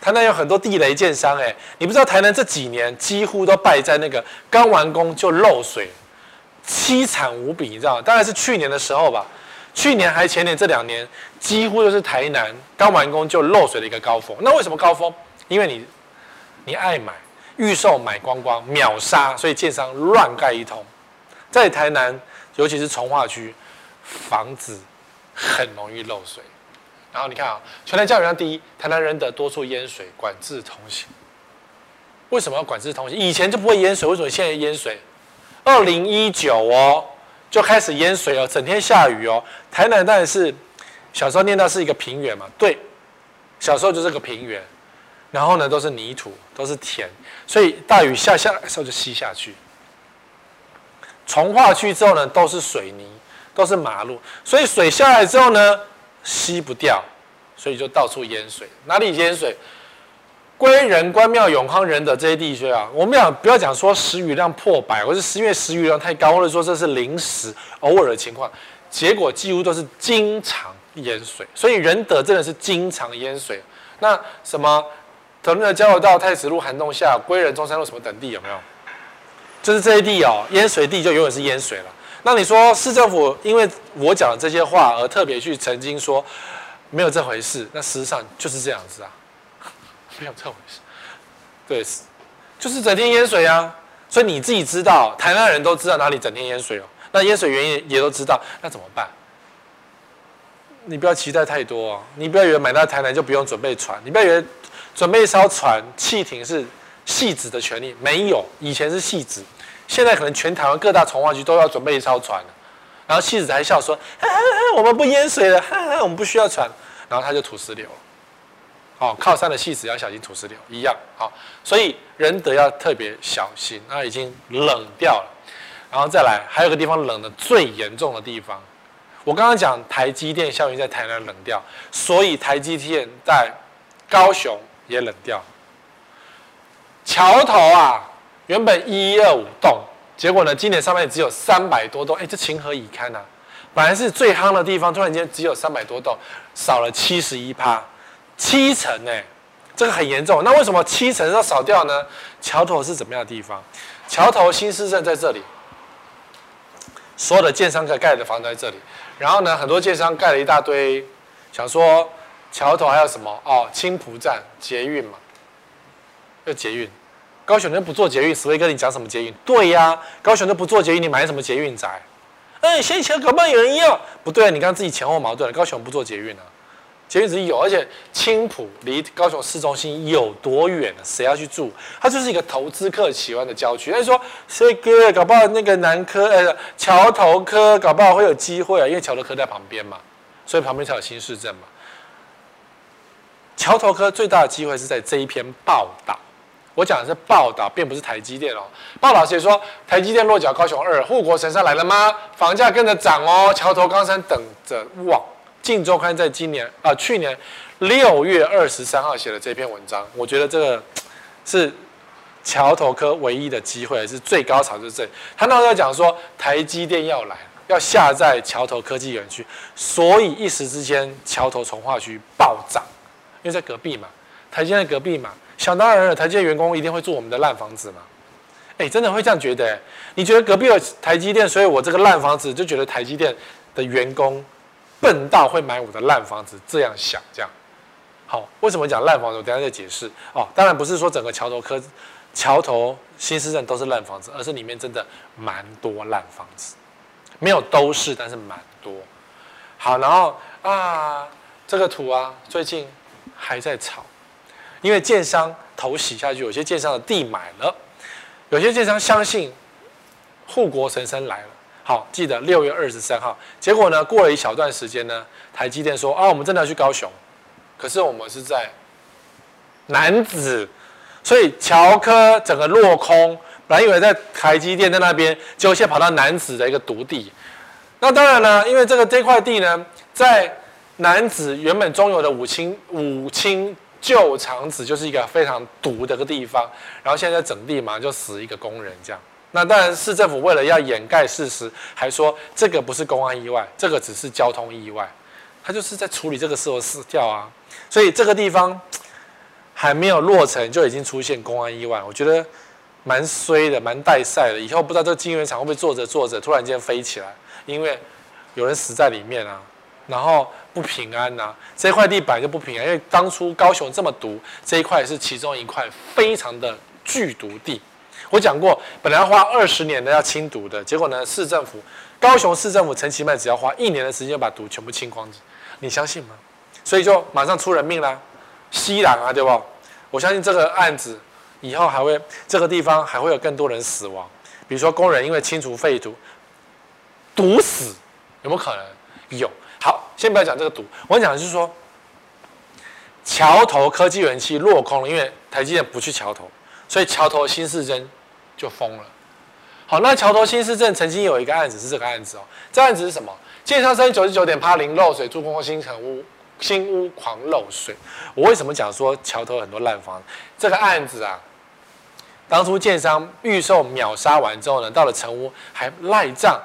台南有很多地雷建商，哎，你不知道台南这几年几乎都败在那个刚完工就漏水，凄惨无比，你知道吗？当然是去年的时候吧，去年还前年这两年，几乎都是台南刚完工就漏水的一个高峰。那为什么高峰？因为你你爱买，预售买光光，秒杀，所以建商乱盖一通。在台南，尤其是重划区，房子很容易漏水。然后你看啊，全台降雨量第一，台南仁德多处淹水，管制通行。为什么要管制通行？以前就不会淹水，为什么现在淹水？二零一九哦，就开始淹水了，整天下雨哦。台南当然是小时候念到是一个平原嘛，对，小时候就是个平原，然后呢都是泥土，都是田，所以大雨下下来的时候就吸下去。从化区之后呢，都是水泥，都是马路，所以水下来之后呢。吸不掉，所以就到处淹水。哪里淹水？归仁、关庙、永康、仁德这些地区啊，我们要不要讲说时雨量破百，或是十月时雨量太高，或者说这是临时偶尔的情况，结果几乎都是经常淹水。所以仁德真的是经常淹水。那什么，屯门的交流道、太子路、涵洞下、归仁、中山路什么等地有没有？就是这些地哦，淹水地就永远是淹水了。那你说市政府因为我讲的这些话而特别去澄清说没有这回事，那事实上就是这样子啊，没有这回事，对，就是整天淹水啊，所以你自己知道，台南人都知道哪里整天淹水哦，那淹水原因也都知道，那怎么办？你不要期待太多哦，你不要以为买到台南就不用准备船，你不要以为准备一艘船汽艇是汐止的权利，没有，以前是汐止。现在可能全台湾各大重划区都要准备一艘船，然后汐止还笑说：“哈哈，我们不淹水了，哈哈，我们不需要船。”然后他就吐石流。哦，靠山的汐止要小心土石流一样。好，所以仁德要特别小心。那已经冷掉了，然后再来还有个地方冷的最严重的地方，我刚刚讲台积电效应在台南冷掉，所以台积电在高雄也冷掉。桥头啊。原本一一二五栋，结果呢，今年上半年只有三百多栋，哎，这情何以堪呐、啊？本来是最夯的地方，突然间只有三百多栋，少了七十一趴，七成哎，这个很严重。那为什么七成要少掉呢？桥头是怎么样的地方？桥头新市镇在这里，所有的建商盖盖的房子在这里，然后呢，很多建商盖了一大堆，想说桥头还有什么哦，青埔站捷运嘛，要捷运。高雄人不做捷运，史威跟你讲什么捷运？对呀、高雄都不做捷运，你买什么捷运宅？哎，先前搞不好有人要，不对啊，你刚刚自己前后矛盾了。高雄不做捷运啊，捷运只有，而且青埔离高雄市中心有多远呢？谁要去住？它就是一个投资客喜欢的郊区。那说谁哥搞不好那个南科呃桥头科搞不好会有机会啊，因为桥头科在旁边嘛，所以旁边才有新市镇嘛。桥头科最大的机会是在这一篇报道。我讲的是报道，并不是台积电哦。报道写说，台积电落脚高雄二，护国神山来了吗？房价跟着涨哦。桥头高山等着旺。镜周刊在今年啊、去年六月二十三号写的这篇文章，我觉得这个是桥头科唯一的机会，是最高潮就是这。他那时候讲说，台积电要来，要下在桥头科技园区，所以一时之间桥头从化区暴涨，因为在隔壁嘛，台积在隔壁嘛。想当然了，台积电员工一定会住我们的烂房子嘛？哎，真的会这样觉得？你觉得隔壁有台积电，所以我这个烂房子就觉得台积电的员工笨到会买我的烂房子？这样想，这样好？为什么讲烂房子？我等下再解释哦。当然不是说整个桥头科、桥头新市镇都是烂房子，而是里面真的蛮多烂房子，没有都是，但是蛮多。好，然后啊，这个图啊，最近还在炒。因为建商头洗下去，有些建商的地买了，有些建商相信护国神山来了。好，记得六月二十三号，结果呢，过了一小段时间呢，台积电说啊，我们真的要去高雄，可是我们是在南子，所以乔科整个落空。本来以为在台积电在那边，结果现在跑到南子的一个独地。那当然呢，因为这个这块地呢，在南子原本中油的五清五清。旧厂子就是一个非常毒的个地方，然后现在整地嘛，就死一个工人这样。那当然，市政府为了要掩盖事实，还说这个不是公安意外，这个只是交通意外，他就是在处理这个事后事调啊。所以这个地方还没有落成，就已经出现公安意外，我觉得蛮衰的，蛮带赛的。以后不知道这个晶圆厂会不会做着做着突然间飞起来，因为有人死在里面啊，然后不平安呐、啊。这块地板就不平安，因为当初高雄这么毒，这一块是其中一块非常的剧毒地。我讲过，本来要花二十年的要清毒的，结果呢，市政府高雄市政府陈其迈只要花一年的时间把毒全部清光，你相信吗？所以就马上出人命啦，西兰啊，对不？我相信这个案子以后还会这个地方还会有更多人死亡，比如说工人因为清除废毒毒死，有没有可能？有。好，先不要讲这个毒，我讲的是说桥头科技园区落空了，因为台积电不去桥头，所以桥头新市镇。就疯了。好，那桥头新市镇曾经有一个案子是这个案子哦。这案子是什么？建商三九十九点八零漏水，住空新城屋新屋狂漏水。我为什么讲说桥头很多烂房？这个案子啊，当初建商预售秒杀完之后呢，到了成屋还赖账，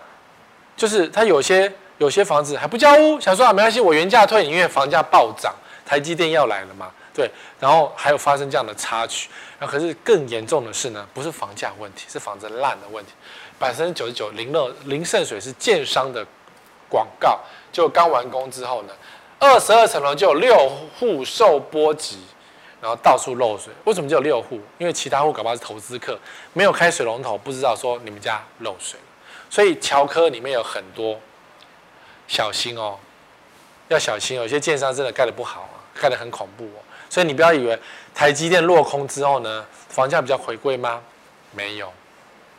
就是他有些有些房子还不交屋，想说啊没关系，我原价退，因为房价暴涨，台积电要来了嘛。对，然后还有发生这样的插曲，然后可是更严重的是呢，不是房价问题，是房子烂的问题。百分之九十九零漏零渗水是建商的广告，就刚完工之后呢，二十二层楼就有六户受波及，然后到处漏水。为什么只有六户？因为其他户搞不好是投资客，没有开水龙头，不知道说你们家漏水。所以桥科里面有很多小心哦，要小心哦，有些建商真的盖得不好啊，盖得很恐怖哦。所以你不要以为台积电落空之后呢，房价比较回归吗？没有，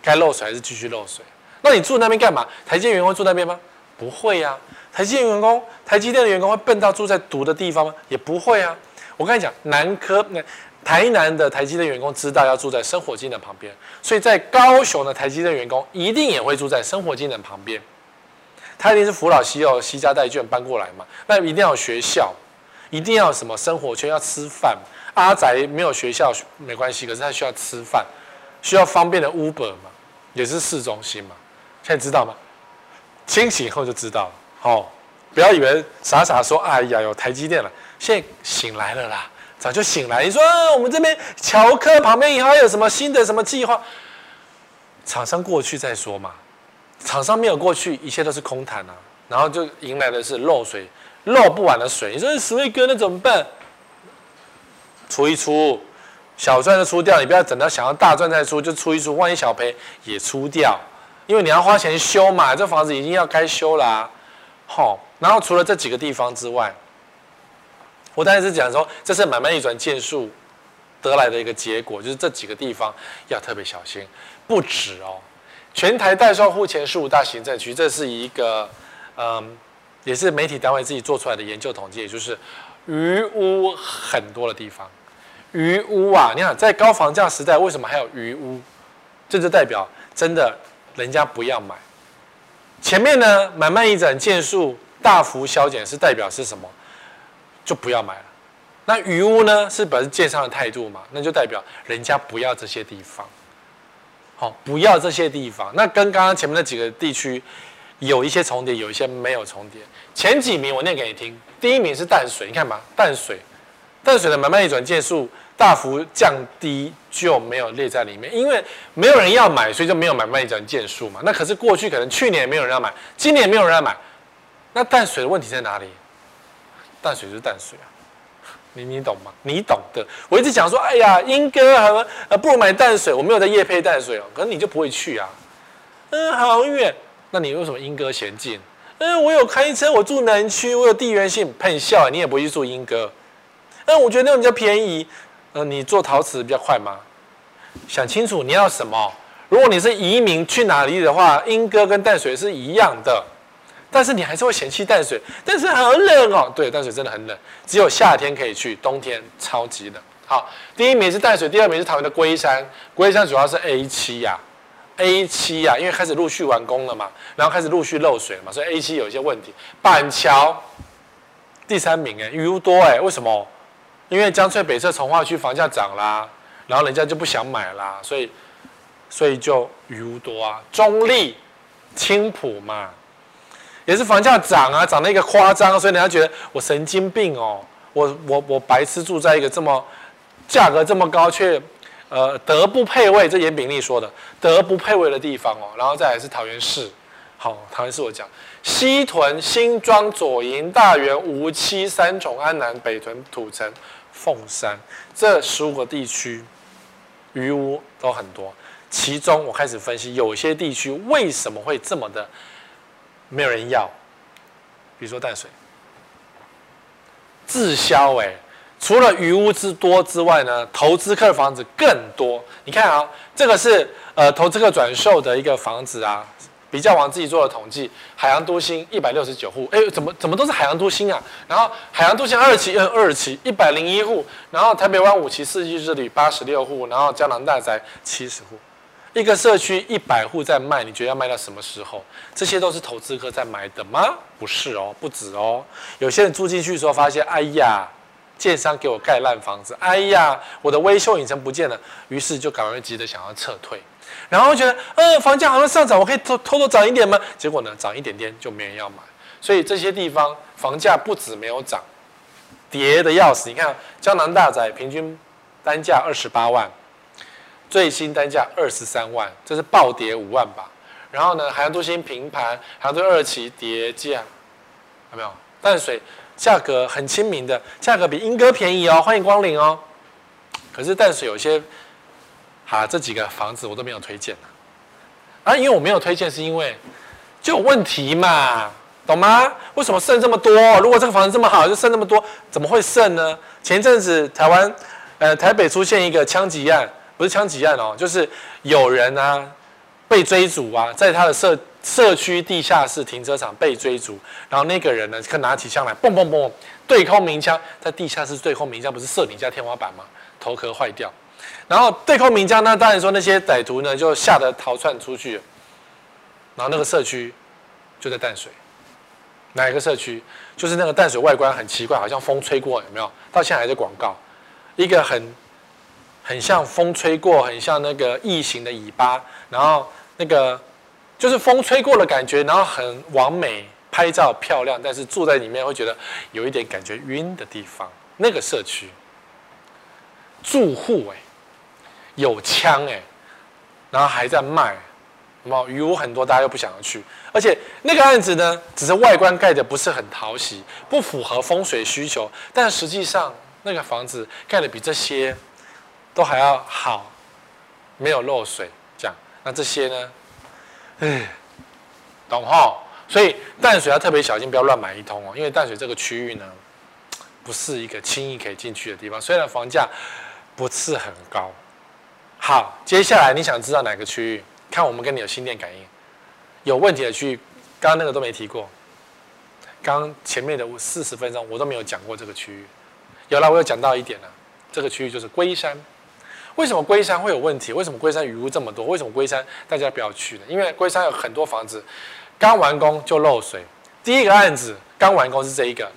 该漏水还是继续漏水。那你住那边干嘛？台积电员工住那边吗？不会呀、啊。台积电员工、台积电的员工会笨到住在毒的地方吗？也不会啊。我跟你讲，南科那台南的台积电员工知道要住在生活机能旁边，所以在高雄的台积电员工一定也会住在生活机能旁边。他一定是扶老携幼、西家带眷搬过来嘛？那一定要有学校。一定要什么生活圈要吃饭，阿宅没有学校没关系，可是他需要吃饭，需要方便的 Uber 嘛，也是市中心嘛，现在知道吗？清醒后就知道了，哦，不要以为傻傻说，哎呀有台积电了，现在醒来了啦，早就醒来。你说、我们这边乔科旁边以后还有什么新的什么计划？厂商过去再说嘛，厂商没有过去，一切都是空谈啊，然后就迎来的是漏水。漏不完的水，你说史威哥那怎么办？出一出，小赚就出掉，你不要等到想要大赚再出，就出一出，万一小赔也出掉，因为你要花钱修嘛，这房子已经要该修啦、啊。好，然后除了这几个地方之外，我当然是讲说，这是买卖一转建数得来的一个结果，就是这几个地方要特别小心，不止哦。全台代售户前十五大行政区，这是一个嗯。也是媒体单位自己做出来的研究统计，也就是余屋很多的地方。余屋啊，你想在高房价时代，为什么还有余屋？这就代表真的人家不要买。前面呢，买卖一转件数大幅削减，是代表是什么？就不要买了。那余屋呢，是表示建商的态度嘛？那就代表人家不要这些地方。好，不要这些地方。那跟刚刚前面那几个地区。有一些重叠，有一些没有重叠。前几名我念给你听，第一名是淡水，你看嘛，淡水，淡水的买卖一转件数大幅降低，就没有列在里面，因为没有人要买，所以就没有买卖一转件数嘛。那可是过去可能去年也没有人要买，今年也没有人要买，那淡水的问题在哪里？淡水就是淡水啊，你你懂吗？你懂的。我一直讲说，哎呀，莺歌和不如买淡水，我没有在夜配淡水哦，可是你就不会去啊，嗯，好远。那你为什么莺歌嫌近？嗯，我有开车，我住南区，我有地缘性，喷笑，你也不会去住莺歌。嗯，我觉得那种比较便宜。嗯，你做陶瓷比较快吗？想清楚你要什么。如果你是移民去哪里的话，莺歌跟淡水是一样的，但是你还是会嫌弃淡水，但是很冷哦。对，淡水真的很冷，只有夏天可以去，冬天超级冷。好，第一名是淡水，第二名是桃园的龟山，龟山主要是 A 七呀。A 七啊，因为开始陆续完工了嘛，然后开始陆续漏水了嘛，所以 A 七有一些问题。板桥第三名哎，余屋多哎，为什么？因为江翠北侧重划区房价涨啦，然后人家就不想买啦，所以所以就鱼屋多啊，中坜、青埔嘛，也是房价涨啊，涨得一个夸张，所以人家觉得我神经病哦，我我我白痴住在一个这么价格这么高却呃德不配位，这严炳立说的德不配位的地方哦，然后再来是桃园市，好，桃园市我讲西屯、新庄、左营、大园、梧栖、三重、安南、北屯、土城、凤山这十五个地区。余屋都很多，其中我开始分析，有些地区为什么会这么的没有人要？比如说淡水，滞销哎，除了余屋之多之外呢，投资客的房子更多。你看啊，这个是呃投资客转售的一个房子啊。比较王自己做的统计，海洋都心一百六十九户，哎，怎么怎么都是海洋都心啊？然后海洋都心二期嗯二期一百零一户，然后台北湾五期四季之旅八十六户，然后胶囊大宅七十户，一个社区一百户在卖，你觉得要卖到什么时候？这些都是投资客在买的吗？不是哦，不止哦，有些人住进去之后发现，哎呀，建商给我盖烂房子，哎呀，我的微秀影城不见了，于是就赶快急着想要撤退。然后觉得，呃，房价好像上涨，我可以偷偷偷涨一点吗？结果呢，涨一点点就没人要买。所以这些地方房价不止没有涨，跌的要死。你看，江南大宅平均单价二十八万，最新单价二十三万，这是暴跌五万吧？然后呢，海洋都心平盘，海洋都二期跌价，有没有？淡水价格很亲民的，价格比英哥便宜哦，欢迎光临哦。可是淡水有些。好，这几个房子我都没有推荐啊，因为我没有推荐，是因为就有问题嘛，懂吗？为什么剩这么多？如果这个房子这么好，就剩那么多，怎么会剩呢？前阵子台湾，呃，台北出现一个枪击案，不是枪击案哦，就是有人啊被追逐啊，在他的社社区地下室停车场被追逐，然后那个人呢，可拿起枪来，嘣嘣嘣，对空鸣枪，在地下室对空鸣枪，不是射你家天花板吗？头壳坏掉。然后对空鸣枪，那当然说那些歹徒呢就吓得逃窜出去。然后那个社区就在淡水，哪一个社区？就是那个淡水外观很奇怪，好像风吹过，有没有？到现在还在广告，一个很很像风吹过，很像那个异形的尾巴，然后那个就是风吹过的感觉，然后很完美，拍照漂亮，但是住在里面会觉得有一点感觉晕的地方。那个社区住户哎。有枪哎，然后还在卖，什么余屋很多，大家又不想要去，而且那个案子呢，只是外观盖的不是很讨喜，不符合风水需求，但实际上那个房子盖的比这些都还要好，没有漏水，这样，那这些呢，哎，懂哈？所以淡水要特别小心，不要乱买一通哦，因为淡水这个区域呢，不是一个轻易可以进去的地方，虽然房价不是很高。好，接下来你想知道哪个区域？看我们跟你有心电感应，有问题的区域，刚刚那个都没提过。刚前面的四十分钟我都没有讲过这个区域，有了，我有讲到一点了。这个区域就是龟山。为什么龟山会有问题？为什么龟山余污这么多？为什么龟山大家不要去呢？因为龟山有很多房子刚完工就漏水。第一个案子刚完工是这一个，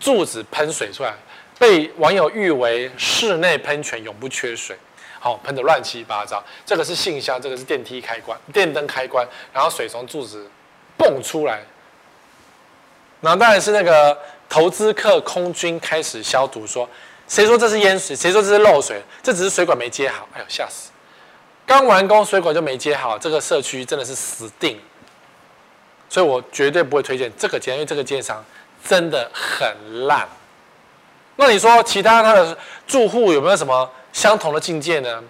柱子喷水出来，被网友誉为室内喷泉永不缺水。好，喷得乱七八糟。这个是信箱，这个是电梯开关、电灯开关，然后水从柱子蹦出来。然后当然是那个投资客空军开始消毒，说谁说这是淹水？谁说这是漏水？这只是水管没接好。哎呦，吓死！刚完工水管就没接好，这个社区真的是死定。所以我绝对不会推荐这个建，因为这个建商真的很烂。那你说其他他的住户有没有什么？相同的境界呢？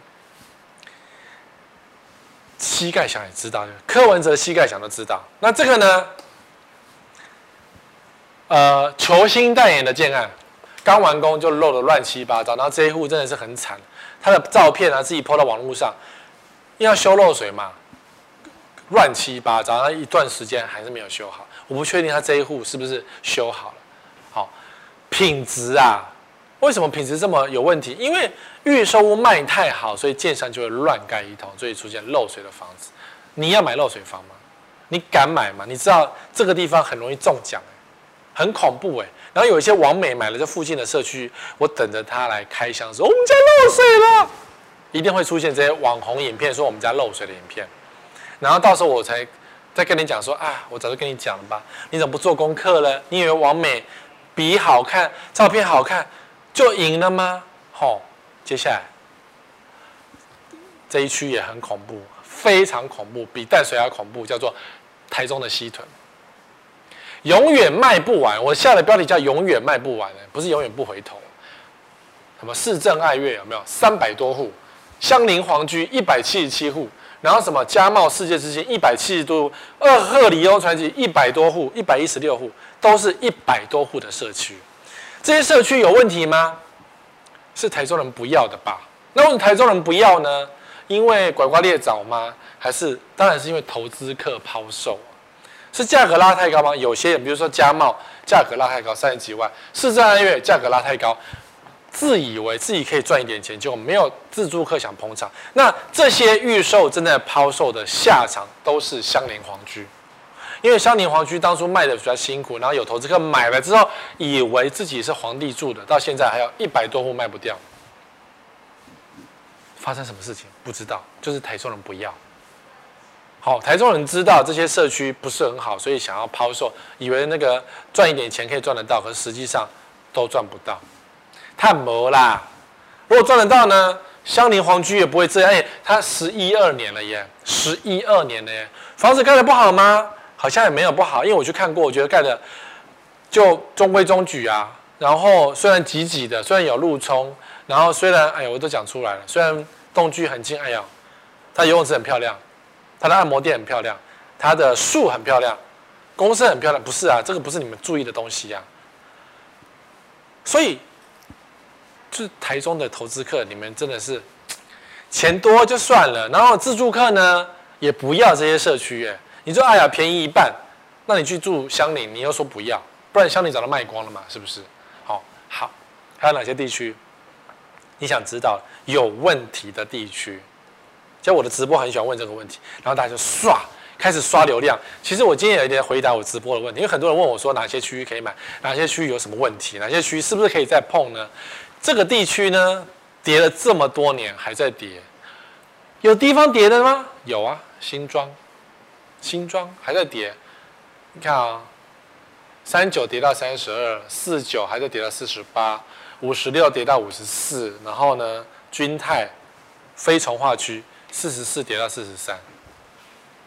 膝盖想也知道，柯文哲膝盖想都知道。那这个呢？呃，球星代言的建案，刚完工就漏得乱七八糟。然后这一户真的是很惨，他的照片啊自己 PO 到网络上，因为要修漏水嘛，乱七八糟。那一段时间还是没有修好，我不确定他这一户是不是修好了。好，品质啊。为什么品质这么有问题？因为预售屋卖太好，所以建商就会乱盖一通，所以出现漏水的房子。你要买漏水房吗？你敢买吗？你知道这个地方很容易中奖，很恐怖哎。然后有一些网美买了这附近的社区，我等着他来开箱说我们家漏水了，一定会出现这些网红影片说我们家漏水的影片。然后到时候我才再跟你讲说啊，我早就跟你讲了吧，你怎么不做功课呢？你以为网美比好看，照片好看就赢了吗？吼、接下来这一区也很恐怖，非常恐怖，比淡水还恐怖，叫做台中的西屯，永远卖不完。我下的标题叫“永远卖不完”不是永远不回头。什么市政爱乐有没有三百多户？香菱皇居一百七十七户，然后什么嘉茂世界之星一百七十多户，二鹤里欧传奇一百多户，一百一十六户，都是一百多户的社区。这些社区有问题吗？是台中人不要的吧？那为什么台中人不要呢？因为拐瓜裂枣吗？还是当然是因为投资客抛售？是价格拉太高吗？有些人比如说嘉茂价格拉太高，三十几万；市政爱乐价格拉太高。自以为自己可以赚一点钱，就没有自住客想捧场。那这些预售正在抛售的下场都是香菱皇居，因为香菱皇居当初卖的比较辛苦，然后有投资客买了之后，以为自己是皇帝住的，到现在还有一百多户卖不掉。发生什么事情？不知道，就是台中人不要。好，台中人知道这些社区不是很好，所以想要抛售，以为那个赚一点钱可以赚得到，可实际上都赚不到。太磨啦！如果赚得到呢？香菱皇居也不会这样。哎，它十一二年了耶，十一二年了耶，房子盖得不好吗？好像也没有不好，因为我去看过，我觉得盖的就中规中矩啊。然后虽然挤挤的，虽然有路冲，然后虽然哎呀，我都讲出来了。虽然栋距很近，哎呀，它游泳池很漂亮，它的按摩店很漂亮，它的树很漂亮，公司很漂亮。不是啊，这个不是你们注意的东西啊。所以。就是台中的投资客，你们真的是钱多就算了，然后自助客呢也不要这些社区，哎，你说哎呀便宜一半，那你去住香菱，你又说不要，不然香菱早就卖光了嘛，是不是？好，好，还有哪些地区？你想知道有问题的地区？其实我的直播很喜欢问这个问题，然后大家就刷开始刷流量。其实我今天有一点回答我直播的问题，因为很多人问我说哪些区域可以买，哪些区域有什么问题，哪些区域是不是可以再碰呢？这个地区呢，跌了这么多年还在跌，有地方跌的吗？有啊，新庄，新庄还在跌。你看啊，三九跌到三十二，四九还在跌到四十八，五十六跌到五十四，然后呢，君泰非从化区四十四跌到四十三。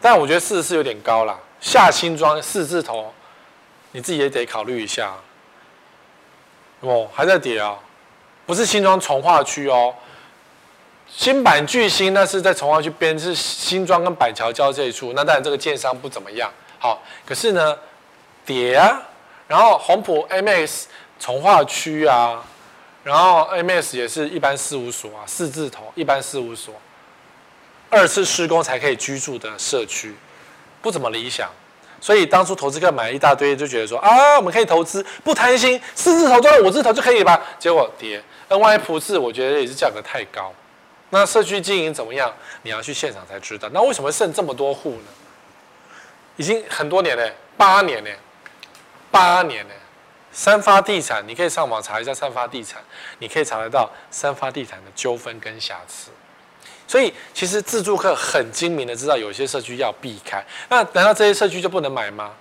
但我觉得四十四有点高了，下新庄四字头，你自己也得考虑一下。哦，还在跌啊。不是新庄重化区哦，新版巨星那是在重化区边，是新庄跟板桥交界处。那当然这个建商不怎么样，好，可是呢，跌啊，然后红埔 MX 重化区啊，然后 MX 也是一般事务所啊，四字头一般事务所，二次施工才可以居住的社区，不怎么理想。所以当初投资客买一大堆，就觉得说啊，我们可以投资，不贪心，四字头赚五字头就可以吧？结果跌。N Y 普智，我觉得也是价格太高。那社区经营怎么样？你要去现场才知道。那为什么剩这么多户呢？已经很多年了，八年了，八年了。三发地产，你可以上网查一下三发地产，你可以查得到三发地产的纠纷跟瑕疵。所以其实自住客很精明的知道有些社区要避开。那难道这些社区就不能买吗？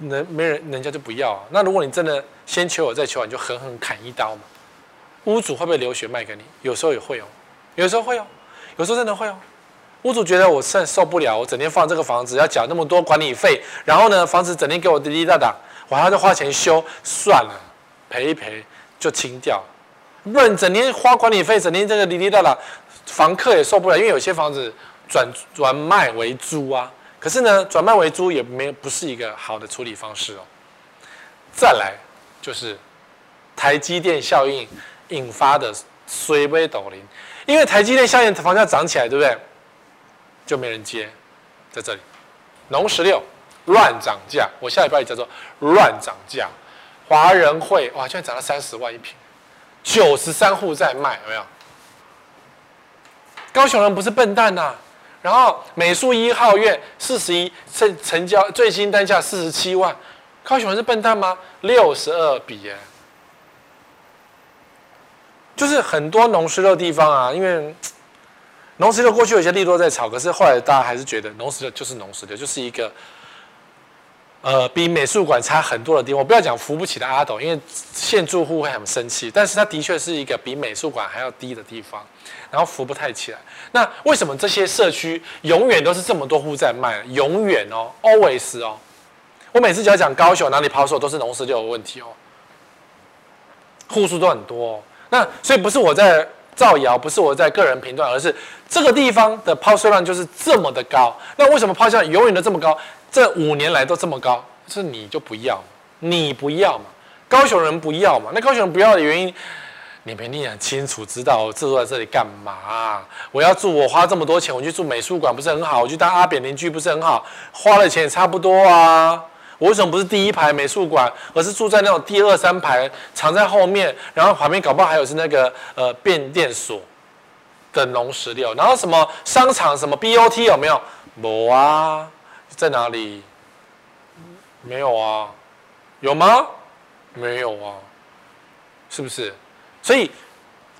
人没人，人家就不要啊。那如果你真的先求我再求我，你就狠狠砍一刀嘛。屋主会不会流血卖给你？有时候也会哦，有时候会哦，有时候真的会哦。屋主觉得我实在受不了，我整天放这个房子要缴那么多管理费，然后呢，房子整天给我滴滴答答，我还要再花钱修，算了，赔一赔就清掉。不然整天花管理费，整天这个滴滴答答，房客也受不了，因为有些房子转转卖为租啊。可是呢，转卖为租也没不是一个好的处理方式哦。再来就是台积电效应引发的衰微斗零，因为台积电效应房价涨起来，对不对？就没人接，在这里，农十六乱涨价，我下礼拜也叫做乱涨价。华人汇哇，居然涨到三十万一平，九十三户在卖，有没有？高雄人不是笨蛋呐、然后美术一号院四十一成成交最新单价四十七万，高雄人是笨蛋吗？六十二笔耶，就是很多农十六地方啊，因为农十六过去有些利多在炒，可是后来大家还是觉得农十六就是农十六，就是一个。呃，比美术馆差很多的地方，我不要讲扶不起的阿斗，因为现住户会很生气。但是它的确是一个比美术馆还要低的地方，然后扶不太起来。那为什么这些社区永远都是这么多户在卖？永远哦，always 哦。我每次只要讲高雄哪里抛售，都是农十六有问题哦，户数都很多哦。那所以不是我在造谣，不是我在个人评断，而是这个地方的抛售量就是这么的高。那为什么抛销量永远都这么高？这五年来都这么高，是你就不要，你不要嘛？高雄人不要嘛？那高雄人不要的原因，你们一定很清楚知道。我住在这里干嘛？我要住，我花这么多钱，我去住美术馆不是很好？我去当阿扁邻居不是很好？花了钱也差不多啊。我为什么不是第一排美术馆，而是住在那种第二三排，藏在后面，然后旁边搞不好还有是那个呃变电所的农十六，然后什么商场什么 BOT 有没有？没啊。在哪里？没有啊，有吗？没有啊，是不是？所以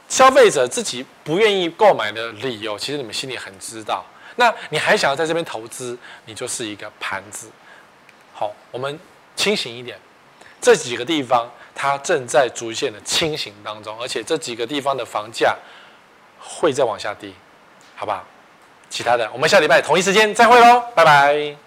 消费者自己不愿意购买的理由，其实你们心里很知道。那你还想要在这边投资，你就是一个盘子。好，我们清醒一点。这几个地方它正在逐渐的清醒当中，而且这几个地方的房价会再往下跌，好吧？其他的，我们下礼拜同一时间再会喽，拜拜。